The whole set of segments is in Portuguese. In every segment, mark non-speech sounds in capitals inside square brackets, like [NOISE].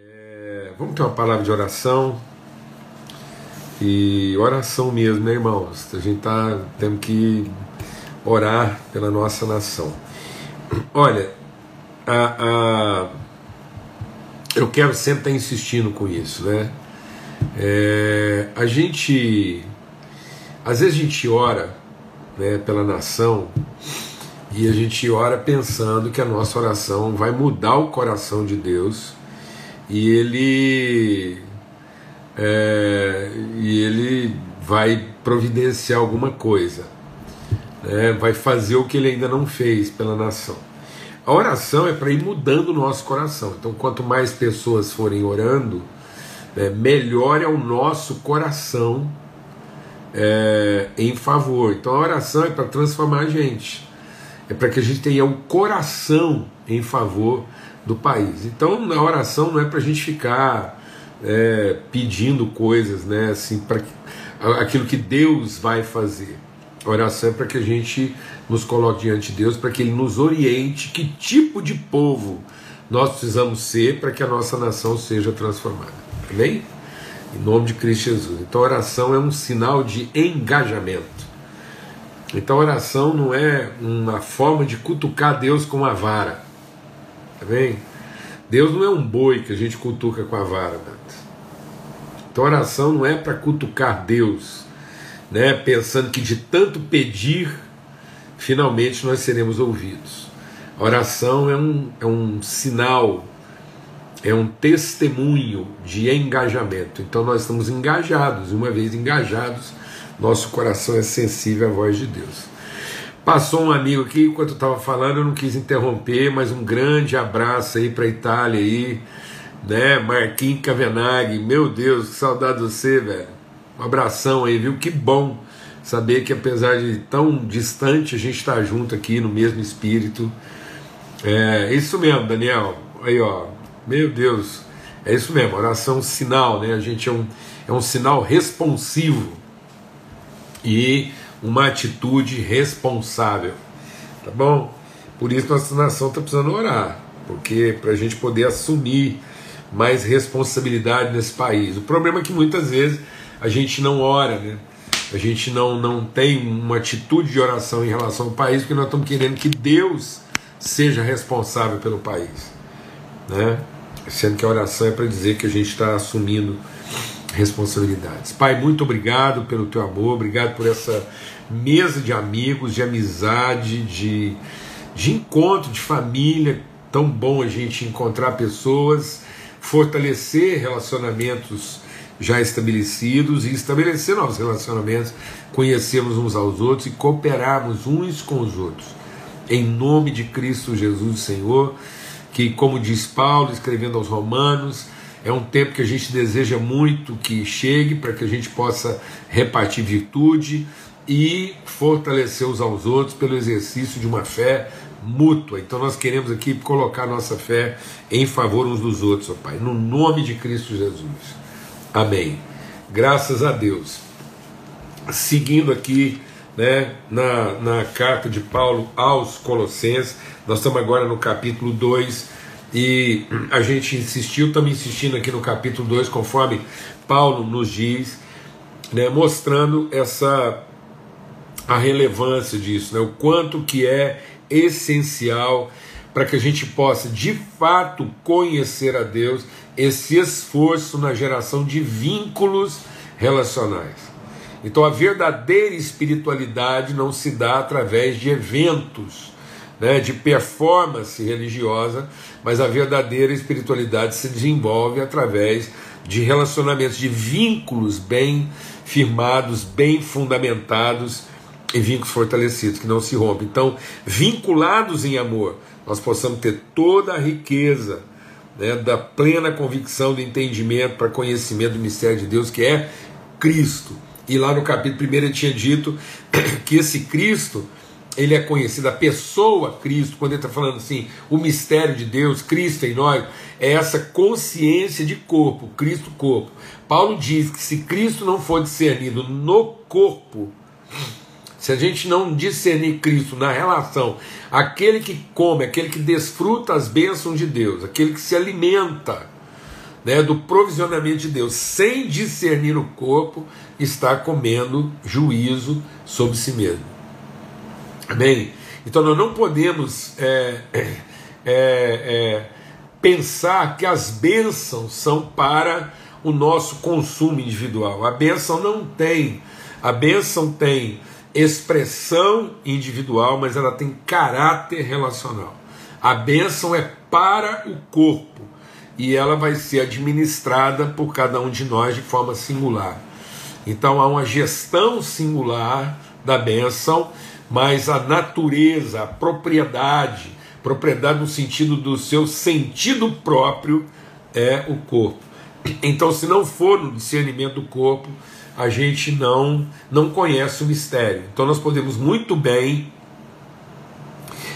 É, vamos ter uma palavra de oração. E oração mesmo, né, irmãos? A gente tá tendo que orar pela nossa nação. Olha, a, a, eu quero sempre estar insistindo com isso, né? É, a gente, às vezes a gente ora né, pela nação e a gente ora pensando que a nossa oração vai mudar o coração de Deus e ele é, e ele vai providenciar alguma coisa, né, vai fazer o que ele ainda não fez pela nação. A oração é para ir mudando o nosso coração. Então, quanto mais pessoas forem orando, né, melhor é o nosso coração é, em favor. Então, a oração é para transformar a gente, é para que a gente tenha o um coração em favor do país. Então, na oração não é para a gente ficar é, pedindo coisas, né, assim, para aquilo que Deus vai fazer. A oração é para que a gente nos coloque diante de Deus, para que Ele nos oriente que tipo de povo nós precisamos ser para que a nossa nação seja transformada. Amém? Em nome de Cristo Jesus. Então, a oração é um sinal de engajamento. Então, a oração não é uma forma de cutucar Deus com a vara. Amém? Deus não é um boi que a gente cutuca com a vara. Então, a oração não é para cutucar Deus né, pensando que de tanto pedir, finalmente nós seremos ouvidos. A oração é um, é um sinal, é um testemunho de engajamento. Então nós estamos engajados, e uma vez engajados, nosso coração é sensível à voz de Deus. Passou um amigo aqui, enquanto eu estava falando, eu não quis interromper, mas um grande abraço aí para a Itália aí, né? Marquinhos Cavenaghi, meu Deus, que saudade de você, velho. Um abração aí, viu? Que bom saber que apesar de tão distante, a gente está junto aqui no mesmo espírito. É isso mesmo, Daniel. Aí, ó. Meu Deus. É isso mesmo, oração sinal, né? A gente é um, é um sinal responsivo e uma atitude responsável. Tá bom? Por isso nossa nação está precisando orar, porque para a gente poder assumir mais responsabilidade nesse país. O problema é que muitas vezes a gente não ora, né? A gente não, não tem uma atitude de oração em relação ao país, porque nós estamos querendo que Deus seja responsável pelo país, né? Sendo que a oração é para dizer que a gente está assumindo responsabilidades. Pai, muito obrigado pelo teu amor, obrigado por essa mesa de amigos, de amizade, de, de encontro, de família. Tão bom a gente encontrar pessoas, fortalecer relacionamentos já estabelecidos e estabelecer novos relacionamentos, conhecermos uns aos outros e cooperarmos uns com os outros. Em nome de Cristo Jesus, Senhor, que, como diz Paulo, escrevendo aos Romanos, é um tempo que a gente deseja muito que chegue para que a gente possa repartir virtude e fortalecer uns aos outros pelo exercício de uma fé mútua. Então nós queremos aqui colocar nossa fé em favor uns dos outros, ó Pai, no nome de Cristo Jesus. Amém. Graças a Deus. Seguindo aqui né, na, na carta de Paulo aos Colossenses, nós estamos agora no capítulo 2 e a gente insistiu, estamos insistindo aqui no capítulo 2, conforme Paulo nos diz, né, mostrando essa a relevância disso, né, o quanto que é essencial para que a gente possa de fato conhecer a Deus esse esforço na geração de vínculos relacionais. Então a verdadeira espiritualidade não se dá através de eventos, né, de performance religiosa, mas a verdadeira espiritualidade se desenvolve através de relacionamentos, de vínculos bem firmados, bem fundamentados e vínculos fortalecidos, que não se rompem. Então, vinculados em amor, nós possamos ter toda a riqueza né, da plena convicção do entendimento para conhecimento do mistério de Deus, que é Cristo. E lá no capítulo 1 ele tinha dito [COUGHS] que esse Cristo, ele é conhecido, a pessoa Cristo, quando ele está falando assim, o mistério de Deus, Cristo em nós, é essa consciência de corpo, Cristo corpo. Paulo diz que se Cristo não for discernido no corpo, se a gente não discernir Cristo na relação, aquele que come, aquele que desfruta as bênçãos de Deus, aquele que se alimenta né, do provisionamento de Deus, sem discernir o corpo, está comendo juízo sobre si mesmo. Amém? Então nós não podemos é, é, é, pensar que as bênçãos são para o nosso consumo individual. A bênção não tem. A bênção tem expressão individual, mas ela tem caráter relacional. A bênção é para o corpo e ela vai ser administrada por cada um de nós de forma singular. Então há uma gestão singular da bênção, mas a natureza, a propriedade, propriedade no sentido do seu sentido próprio é o corpo. Então, se não for no discernimento do corpo, a gente não não conhece o mistério. Então, nós podemos muito bem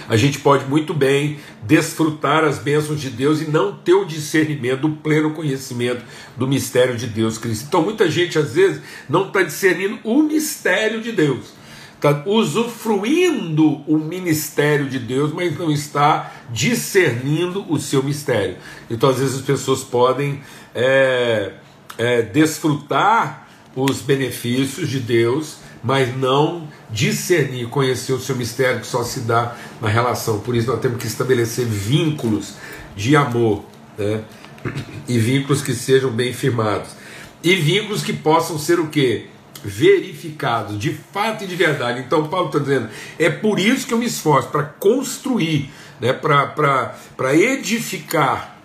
a gente pode muito bem desfrutar as bênçãos de Deus e não ter o discernimento, o pleno conhecimento do mistério de Deus Cristo. Então, muita gente às vezes não está discernindo o mistério de Deus, está usufruindo o ministério de Deus, mas não está discernindo o seu mistério. Então, às vezes, as pessoas podem é, é, desfrutar os benefícios de Deus, mas não discernir, conhecer o seu mistério que só se dá na relação. Por isso nós temos que estabelecer vínculos de amor, né? E vínculos que sejam bem firmados. E vínculos que possam ser o quê? Verificados, de fato e de verdade. Então Paulo está dizendo, é por isso que eu me esforço, para construir, né? para edificar,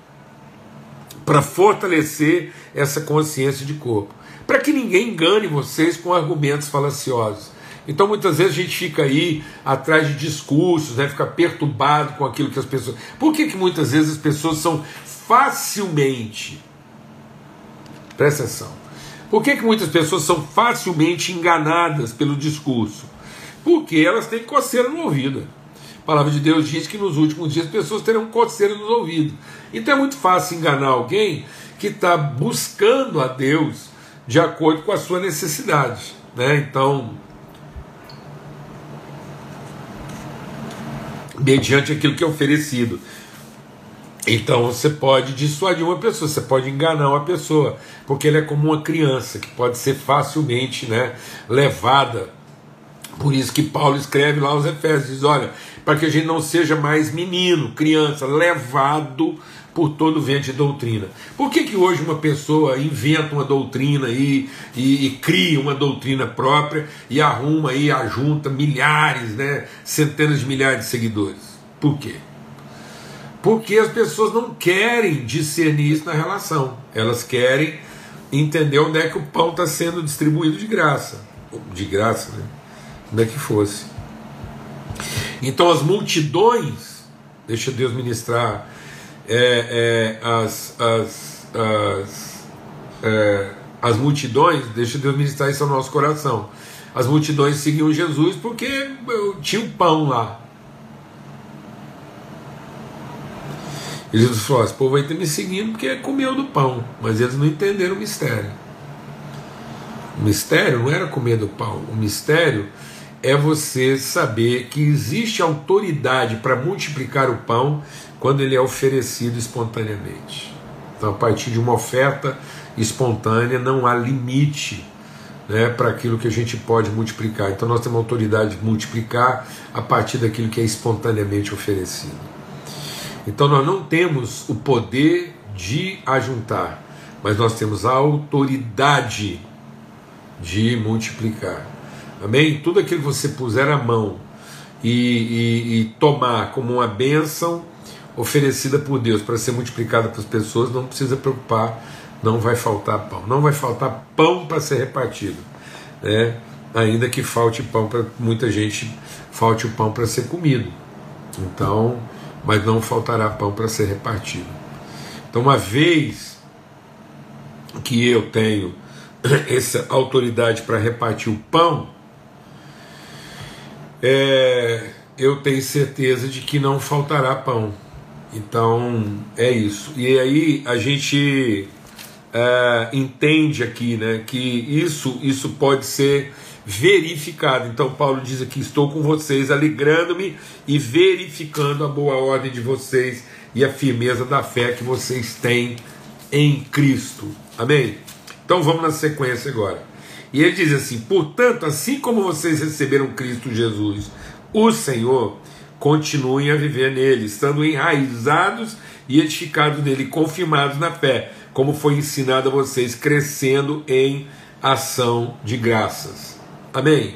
para fortalecer essa consciência de corpo. Para que ninguém engane vocês com argumentos falaciosos então muitas vezes a gente fica aí atrás de discursos, né, fica perturbado com aquilo que as pessoas. Por que, que muitas vezes as pessoas são facilmente. Presta atenção. Por que, que muitas pessoas são facilmente enganadas pelo discurso? Porque elas têm coceira no ouvido. A palavra de Deus diz que nos últimos dias as pessoas terão coceira nos ouvidos. Então é muito fácil enganar alguém que está buscando a Deus de acordo com a sua necessidade. Né? Então, mediante aquilo que é oferecido. Então você pode dissuadir uma pessoa, você pode enganar uma pessoa, porque ele é como uma criança que pode ser facilmente né, levada. Por isso que Paulo escreve lá aos Efésios: diz, olha, para que a gente não seja mais menino, criança, levado por todo vento de doutrina. Por que, que hoje uma pessoa inventa uma doutrina e, e, e, cria uma doutrina própria e arruma aí, ajunta milhares, né, centenas de milhares de seguidores? Por quê? Porque as pessoas não querem discernir isso na relação. Elas querem entender onde é que o pão está sendo distribuído de graça. De graça, né? Onde é que fosse. Então as multidões, deixa Deus ministrar é, é, as, as, as, é, as multidões, deixa Deus ministrar isso ao nosso coração. As multidões seguiam Jesus porque tinha um pão lá. Jesus falou: esse povo vai ter me seguindo porque comeu do pão, mas eles não entenderam o mistério. O mistério não era comer do pão, o mistério é você saber que existe autoridade para multiplicar o pão quando ele é oferecido espontaneamente. Então, a partir de uma oferta espontânea, não há limite né, para aquilo que a gente pode multiplicar. Então, nós temos autoridade de multiplicar a partir daquilo que é espontaneamente oferecido. Então, nós não temos o poder de ajuntar, mas nós temos a autoridade de multiplicar. Amém? Tudo aquilo que você puser a mão e, e, e tomar como uma bênção oferecida por Deus para ser multiplicada para as pessoas, não precisa preocupar, não vai faltar pão. Não vai faltar pão para ser repartido. Né? Ainda que falte pão para muita gente, falte o pão para ser comido. Então, mas não faltará pão para ser repartido. Então, uma vez que eu tenho [CLEARS THROAT] essa autoridade para repartir o pão, é, eu tenho certeza de que não faltará pão. Então é isso. E aí a gente é, entende aqui né, que isso, isso pode ser verificado. Então Paulo diz aqui: estou com vocês, alegrando-me e verificando a boa ordem de vocês e a firmeza da fé que vocês têm em Cristo. Amém? Então vamos na sequência agora. E ele diz assim: portanto, assim como vocês receberam Cristo Jesus, o Senhor, continuem a viver nele, estando enraizados e edificados nele, confirmados na fé, como foi ensinado a vocês, crescendo em ação de graças. Amém?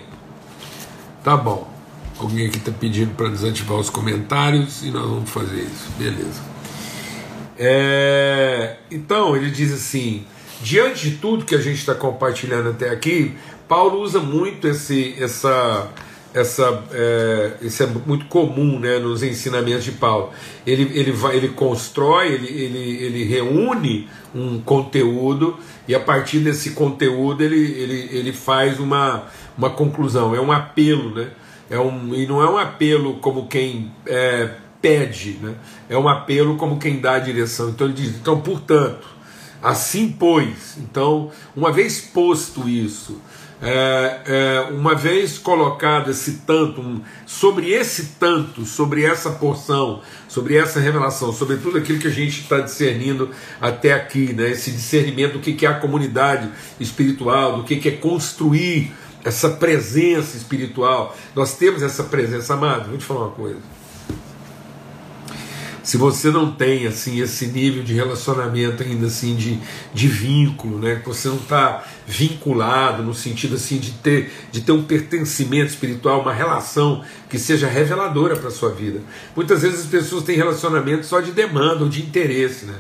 Tá bom. Alguém aqui está pedindo para desativar os comentários e nós vamos fazer isso. Beleza. É, então, ele diz assim: diante de tudo que a gente está compartilhando até aqui, Paulo usa muito esse, essa essa é, isso é muito comum né, nos ensinamentos de Paulo. Ele, ele, vai, ele constrói, ele, ele, ele reúne um conteúdo e a partir desse conteúdo ele, ele, ele faz uma, uma conclusão. É um apelo, né? É um, e não é um apelo como quem é, pede, né? é um apelo como quem dá a direção. Então ele diz: então, portanto, assim pois. Então, uma vez posto isso é, é, uma vez colocado esse tanto, um, sobre esse tanto, sobre essa porção, sobre essa revelação, sobre tudo aquilo que a gente está discernindo até aqui, né, esse discernimento do que, que é a comunidade espiritual, do que, que é construir essa presença espiritual. Nós temos essa presença, amado. Vou te falar uma coisa. Se você não tem assim esse nível de relacionamento ainda assim de, de vínculo, né, que você não está vinculado no sentido assim de ter de ter um pertencimento espiritual, uma relação que seja reveladora para sua vida. Muitas vezes as pessoas têm relacionamento só de demanda ou de interesse, né?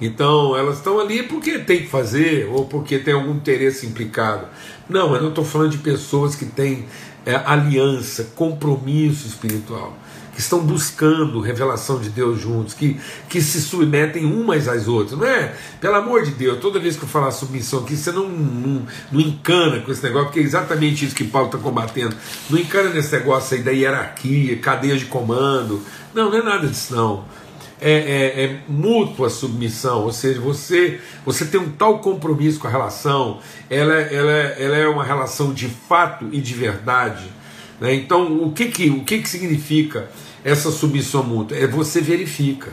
Então elas estão ali porque tem que fazer ou porque tem algum interesse implicado. Não, eu não estou falando de pessoas que têm é, aliança, compromisso espiritual que estão buscando revelação de Deus juntos, que, que se submetem umas às outras. Não é? Pelo amor de Deus, toda vez que eu falar submissão aqui, você não, não, não encana com esse negócio, porque é exatamente isso que Paulo está combatendo. Não encana nesse negócio aí da hierarquia, cadeia de comando. Não, não é nada disso não. É, é, é, mútua submissão, ou seja, você, você tem um tal compromisso com a relação, ela, ela, ela é uma relação de fato e de verdade. Né? Então, o que, que, o que, que significa essa submissão mútua? É você verifica.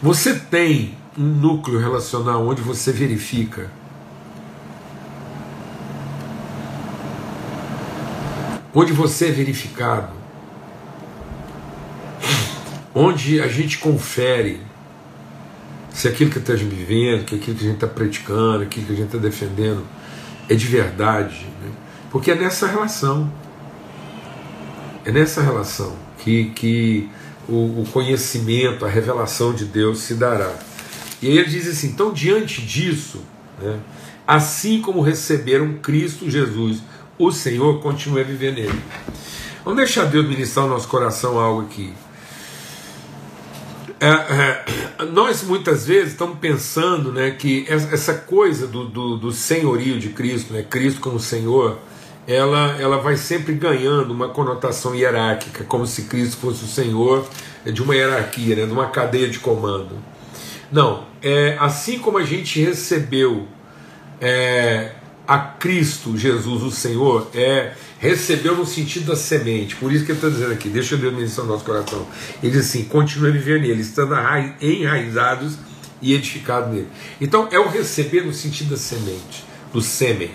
Você tem um núcleo relacional onde você verifica. Onde você é verificado. Onde a gente confere se aquilo que está vivendo, que aquilo que a gente está praticando, aquilo que a gente está defendendo é de verdade. Né? Porque é nessa relação é nessa relação que, que o, o conhecimento, a revelação de Deus se dará. E aí ele diz assim: então, diante disso, né, assim como receberam Cristo Jesus, o Senhor continue a viver nele. Vamos deixar Deus ministrar no nosso coração algo aqui. É, é, nós muitas vezes estamos pensando né, que essa coisa do, do, do senhorio de Cristo, né, Cristo como Senhor, ela, ela vai sempre ganhando uma conotação hierárquica, como se Cristo fosse o Senhor de uma hierarquia, né, de uma cadeia de comando. Não, é assim como a gente recebeu é, a Cristo Jesus, o Senhor, é recebeu no sentido da semente. Por isso que ele está dizendo aqui, deixa a menção no nosso coração. Ele diz assim: continue a viver nele, estando enraizados e edificados nele. Então é o receber no sentido da semente, do sêmen.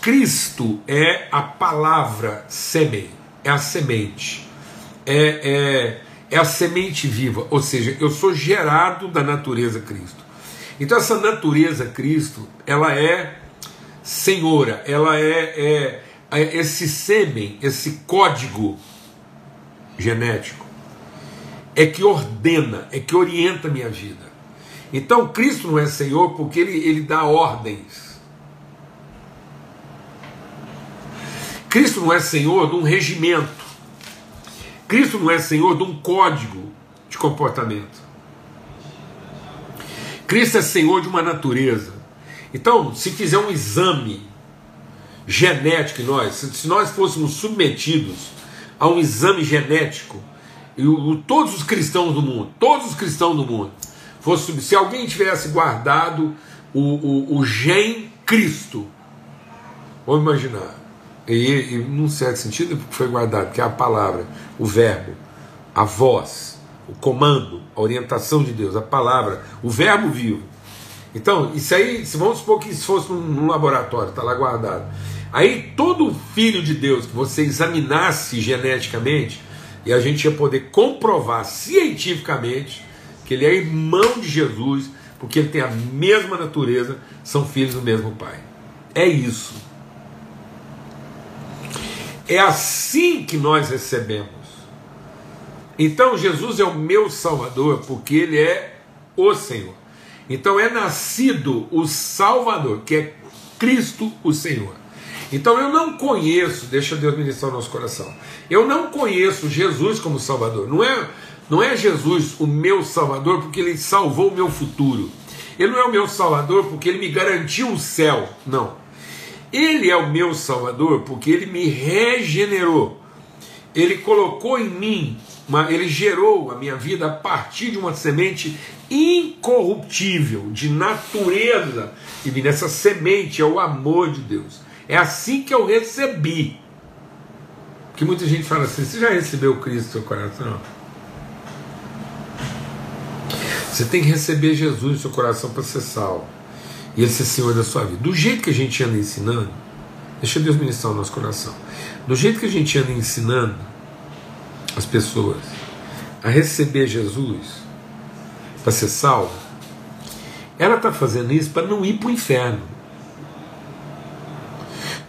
Cristo é a palavra sêmen, é a semente, é, é, é a semente viva, ou seja, eu sou gerado da natureza Cristo. Então essa natureza Cristo, ela é senhora, ela é, é esse sêmen, esse código genético, é que ordena, é que orienta a minha vida. Então Cristo não é Senhor porque ele, ele dá ordens. Cristo não é senhor de um regimento. Cristo não é senhor de um código de comportamento. Cristo é senhor de uma natureza. Então, se fizer um exame genético em nós, se nós fôssemos submetidos a um exame genético, e o, todos os cristãos do mundo, todos os cristãos do mundo, fosse, se alguém tivesse guardado o, o, o gen Cristo, vamos imaginar, e, e num certo sentido foi guardado, que é a palavra, o verbo, a voz, o comando, a orientação de Deus, a palavra, o verbo vivo. Então, isso aí, se vamos supor que isso fosse num laboratório, está lá guardado. Aí todo filho de Deus que você examinasse geneticamente, e a gente ia poder comprovar cientificamente que ele é irmão de Jesus, porque ele tem a mesma natureza, são filhos do mesmo pai. É isso. É assim que nós recebemos. Então Jesus é o meu Salvador, porque Ele é o Senhor. Então é nascido o Salvador, que é Cristo o Senhor. Então eu não conheço, deixa Deus ministrar o nosso coração. Eu não conheço Jesus como Salvador. Não é, não é Jesus o meu Salvador porque ele salvou o meu futuro. Ele não é o meu Salvador porque ele me garantiu o céu. Não. Ele é o meu Salvador porque ele me regenerou. Ele colocou em mim, uma, ele gerou a minha vida a partir de uma semente incorruptível, de natureza. E nessa semente é o amor de Deus. É assim que eu recebi. Que muita gente fala assim: você já recebeu Cristo no seu coração? Você tem que receber Jesus no seu coração para ser salvo e Ele ser Senhor da sua vida. Do jeito que a gente anda ensinando, deixa Deus ministrar o nosso coração. Do jeito que a gente anda ensinando as pessoas a receber Jesus para ser salvo, ela está fazendo isso para não ir para o inferno.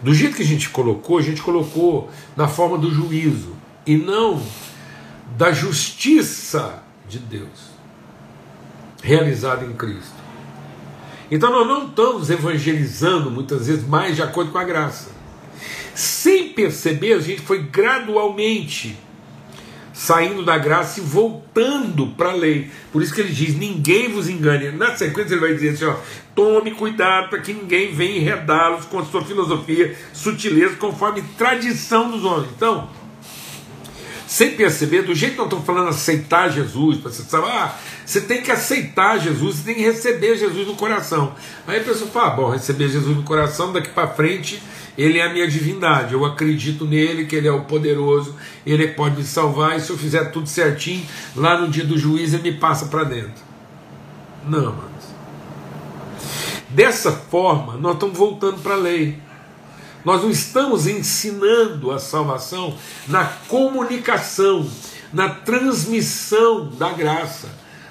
Do jeito que a gente colocou, a gente colocou na forma do juízo e não da justiça de Deus realizada em Cristo. Então nós não estamos evangelizando muitas vezes mais de acordo com a graça. Sem perceber, a gente foi gradualmente saindo da graça e voltando para a lei. Por isso que ele diz: ninguém vos engane. Na sequência, ele vai dizer assim: ó, tome cuidado para que ninguém venha enredá-los com a sua filosofia, sutileza, conforme tradição dos homens. Então, sem perceber, do jeito que nós estamos falando, aceitar Jesus, você saber, ah, você tem que aceitar Jesus, você tem que receber Jesus no coração. Aí a pessoa fala: ah, bom, receber Jesus no coração, daqui para frente ele é a minha divindade, eu acredito nele, que ele é o poderoso, ele é pode me salvar, e se eu fizer tudo certinho, lá no dia do juiz ele me passa para dentro. Não, mas. Dessa forma, nós estamos voltando para a lei. Nós não estamos ensinando a salvação na comunicação, na transmissão da graça,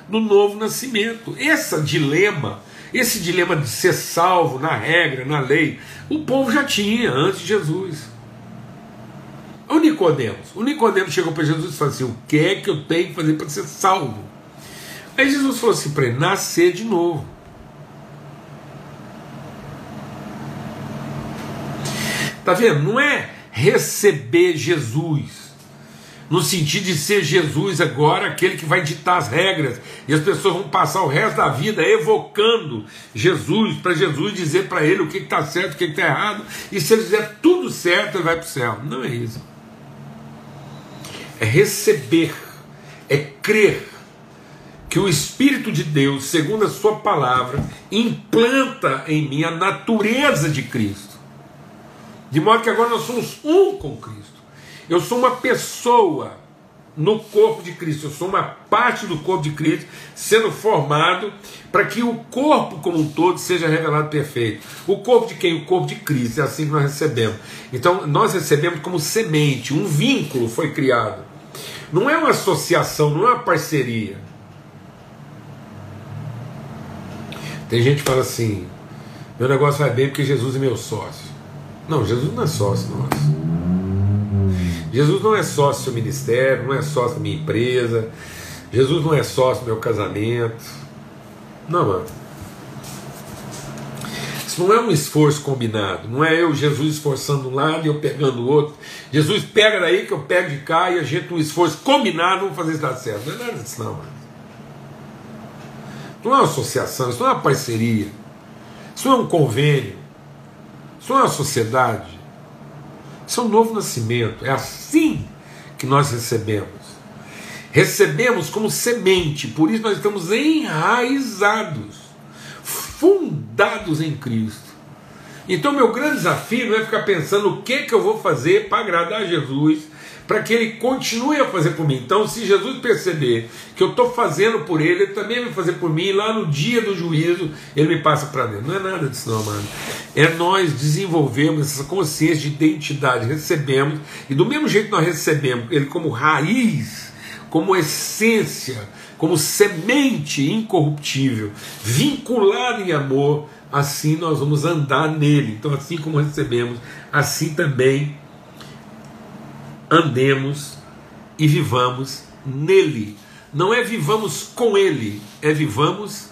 no novo nascimento. Esse dilema esse dilema de ser salvo na regra, na lei, o povo já tinha antes de Jesus. O Nicodemos, o Nicodemos chegou para Jesus e falou assim: "O que é que eu tenho que fazer para ser salvo?" Aí Jesus falou assim para ele: "Nascer de novo." Tá vendo? Não é receber Jesus no sentido de ser Jesus agora aquele que vai ditar as regras, e as pessoas vão passar o resto da vida evocando Jesus, para Jesus dizer para ele o que está certo, o que está errado, e se ele fizer tudo certo, ele vai para o céu. Não é isso. É receber, é crer que o Espírito de Deus, segundo a Sua palavra, implanta em mim a natureza de Cristo, de modo que agora nós somos um com Cristo. Eu sou uma pessoa no corpo de Cristo, eu sou uma parte do corpo de Cristo sendo formado para que o corpo como um todo seja revelado perfeito. O corpo de quem? O corpo de Cristo, é assim que nós recebemos. Então, nós recebemos como semente, um vínculo foi criado. Não é uma associação, não é uma parceria. Tem gente que fala assim: meu negócio vai bem porque Jesus é meu sócio. Não, Jesus não é sócio nosso. Jesus não é sócio do ministério, não é sócio da minha empresa, Jesus não é sócio do meu casamento. Não, mano. Isso não é um esforço combinado, não é eu, Jesus, esforçando um lado e eu pegando o outro. Jesus pega daí que eu pego de cá e a gente, um esforço combinado, vamos fazer isso dar certo. Não é nada disso, não, mano. Não é uma associação, isso não é uma parceria, isso não é um convênio, isso é uma sociedade. Isso é um novo nascimento. É assim que nós recebemos. Recebemos como semente, por isso nós estamos enraizados, fundados em Cristo. Então, meu grande desafio não é ficar pensando o que, que eu vou fazer para agradar a Jesus, para que ele continue a fazer por mim. Então, se Jesus perceber que eu estou fazendo por ele, ele também vai fazer por mim, e lá no dia do juízo ele me passa para dentro. Não é nada disso, não, amado. É nós desenvolvemos essa consciência de identidade, recebemos, e do mesmo jeito nós recebemos ele como raiz, como essência, como semente incorruptível, vinculada em amor, assim nós vamos andar nele. Então, assim como recebemos, assim também andemos e vivamos nele. Não é vivamos com ele, é vivamos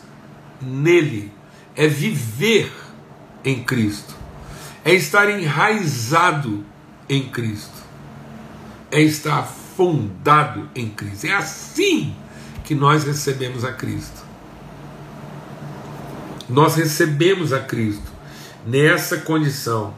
nele. É viver em Cristo. É estar enraizado em Cristo. É estar fundado em Cristo. É assim que nós recebemos a Cristo. Nós recebemos a Cristo nessa condição.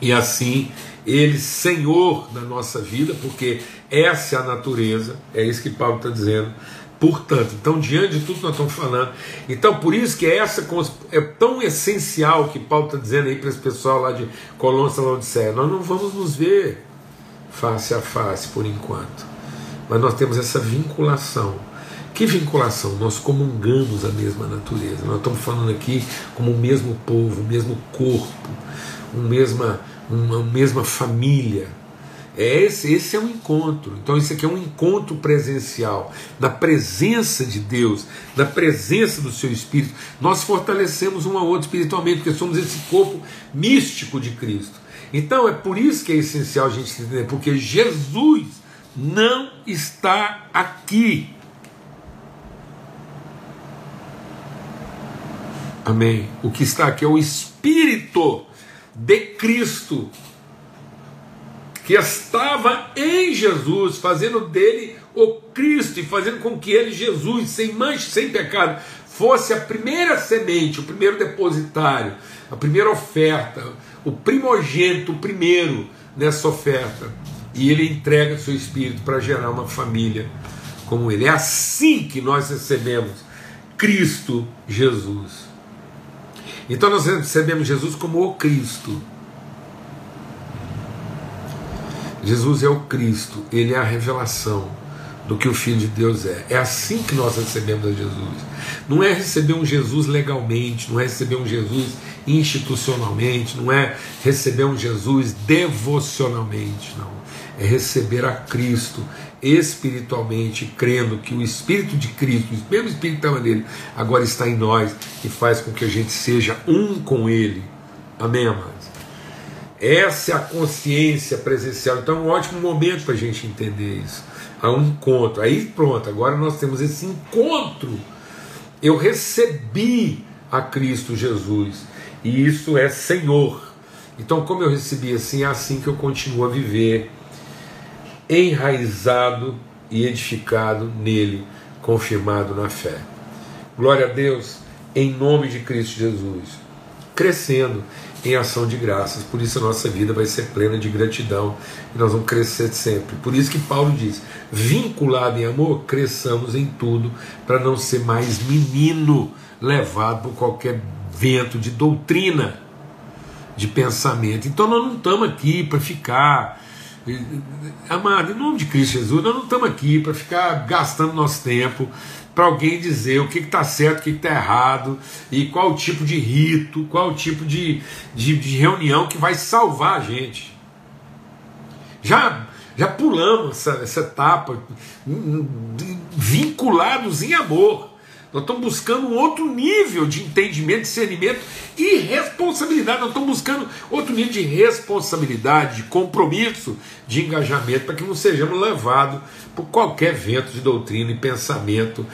E assim, Ele, Senhor da nossa vida, porque essa é a natureza, é isso que Paulo está dizendo. Portanto, então, diante de tudo que nós estamos falando, então por isso que essa é tão essencial que Paulo está dizendo aí para esse pessoal lá de Colônia Laodiceia. Nós não vamos nos ver face a face por enquanto mas nós temos essa vinculação. Que vinculação? Nós comungamos a mesma natureza. Nós estamos falando aqui como o mesmo povo, o mesmo corpo, uma mesma, uma mesma família. É esse, esse é um encontro. Então, isso aqui é um encontro presencial, da presença de Deus, da presença do seu Espírito. Nós fortalecemos um ao outro espiritualmente, porque somos esse corpo místico de Cristo. Então, é por isso que é essencial a gente entender, porque Jesus não está aqui. Amém. O que está aqui é o Espírito de Cristo, que estava em Jesus, fazendo dele o Cristo e fazendo com que ele, Jesus, sem mancha, sem pecado, fosse a primeira semente, o primeiro depositário, a primeira oferta, o primogênito, o primeiro nessa oferta e ele entrega seu espírito para gerar uma família como ele. É assim que nós recebemos Cristo Jesus. Então nós recebemos Jesus como o Cristo. Jesus é o Cristo, ele é a revelação do que o Filho de Deus é. É assim que nós recebemos a Jesus. Não é receber um Jesus legalmente, não é receber um Jesus institucionalmente, não é receber um Jesus devocionalmente, não é receber a Cristo espiritualmente, crendo que o Espírito de Cristo, o mesmo Espírito que estava nele, agora está em nós e faz com que a gente seja um com Ele. Amém, amados? Essa é a consciência presencial. Então é um ótimo momento para a gente entender isso. Há um encontro. Aí pronto, agora nós temos esse encontro. Eu recebi a Cristo Jesus. E isso é Senhor. Então, como eu recebi assim, é assim que eu continuo a viver enraizado e edificado nele, confirmado na fé. Glória a Deus, em nome de Cristo Jesus, crescendo em ação de graças. Por isso a nossa vida vai ser plena de gratidão e nós vamos crescer sempre. Por isso que Paulo diz: vinculado em amor, cresçamos em tudo, para não ser mais menino levado por qualquer vento de doutrina, de pensamento. Então nós não estamos aqui para ficar Amado, em nome de Cristo Jesus, nós não estamos aqui para ficar gastando nosso tempo para alguém dizer o que está certo, o que está errado, e qual o tipo de rito, qual o tipo de, de, de reunião que vai salvar a gente. Já, já pulamos essa, essa etapa, vinculados em amor. Nós estamos buscando um outro nível de entendimento, discernimento e responsabilidade. Nós estamos buscando outro nível de responsabilidade, de compromisso, de engajamento, para que não sejamos levados por qualquer vento de doutrina e pensamento,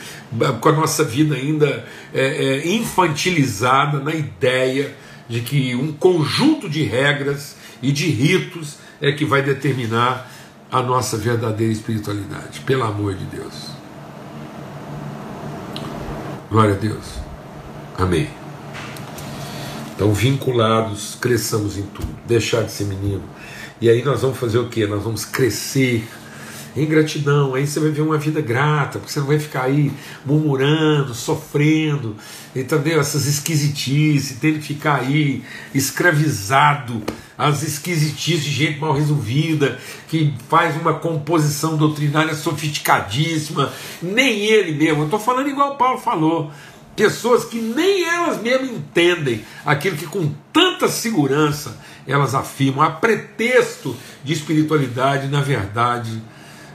com a nossa vida ainda é, é, infantilizada na ideia de que um conjunto de regras e de ritos é que vai determinar a nossa verdadeira espiritualidade. Pelo amor de Deus. Glória a Deus. Amém. Então, vinculados, cresçamos em tudo. Deixar de ser menino. E aí nós vamos fazer o que? Nós vamos crescer em gratidão. Aí você vai ver uma vida grata, porque você não vai ficar aí murmurando, sofrendo, entendeu? Essas esquisitices, tendo que ficar aí escravizado as esquisitices de gente mal resolvida, que faz uma composição doutrinária sofisticadíssima, nem ele mesmo, eu estou falando igual o Paulo falou, pessoas que nem elas mesmas entendem aquilo que com tanta segurança elas afirmam, a pretexto de espiritualidade, na verdade,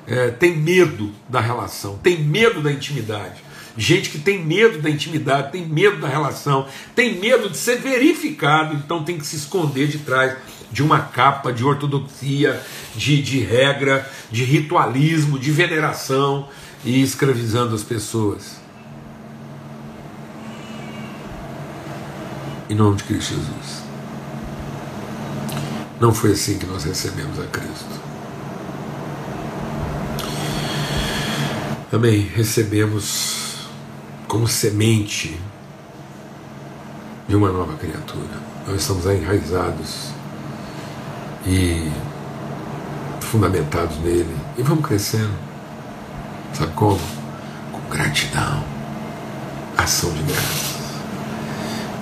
é, tem medo da relação, tem medo da intimidade. Gente que tem medo da intimidade, tem medo da relação, tem medo de ser verificado, então tem que se esconder de trás de uma capa de ortodoxia, de, de regra, de ritualismo, de veneração e escravizando as pessoas. Em nome de Cristo Jesus. Não foi assim que nós recebemos a Cristo. Também recebemos como semente de uma nova criatura. Nós estamos enraizados e fundamentados nele e vamos crescendo. Sabe como? Com gratidão, ação de graças.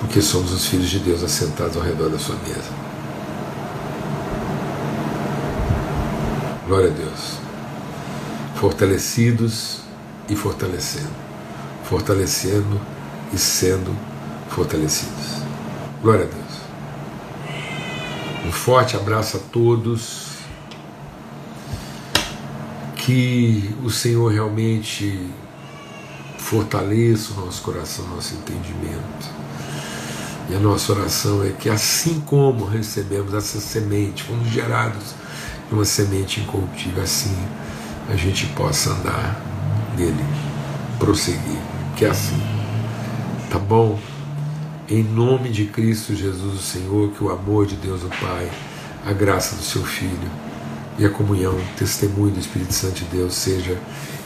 Porque somos os filhos de Deus assentados ao redor da sua mesa. Glória a Deus. Fortalecidos e fortalecendo fortalecendo e sendo fortalecidos. Glória a Deus. Um forte abraço a todos. Que o Senhor realmente fortaleça o nosso coração, o nosso entendimento. E a nossa oração é que, assim como recebemos essa semente, fomos gerados de uma semente incorruptível, assim a gente possa andar nele, prosseguir que é assim. Tá bom? Em nome de Cristo Jesus, o Senhor, que o amor de Deus o Pai, a graça do seu Filho e a comunhão, testemunho do Espírito Santo de Deus seja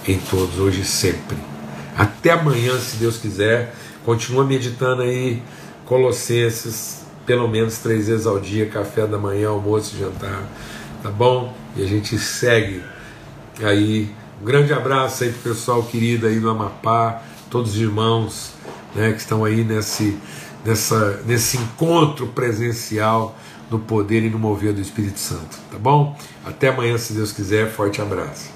em todos, hoje e sempre. Até amanhã, se Deus quiser. Continua meditando aí, Colossenses, pelo menos três vezes ao dia, café da manhã, almoço e jantar. Tá bom? E a gente segue aí. Um grande abraço aí pro pessoal querido aí do Amapá todos os irmãos né, que estão aí nesse, nessa, nesse encontro presencial do poder e no mover do Espírito Santo. Tá bom? Até amanhã, se Deus quiser. Forte abraço.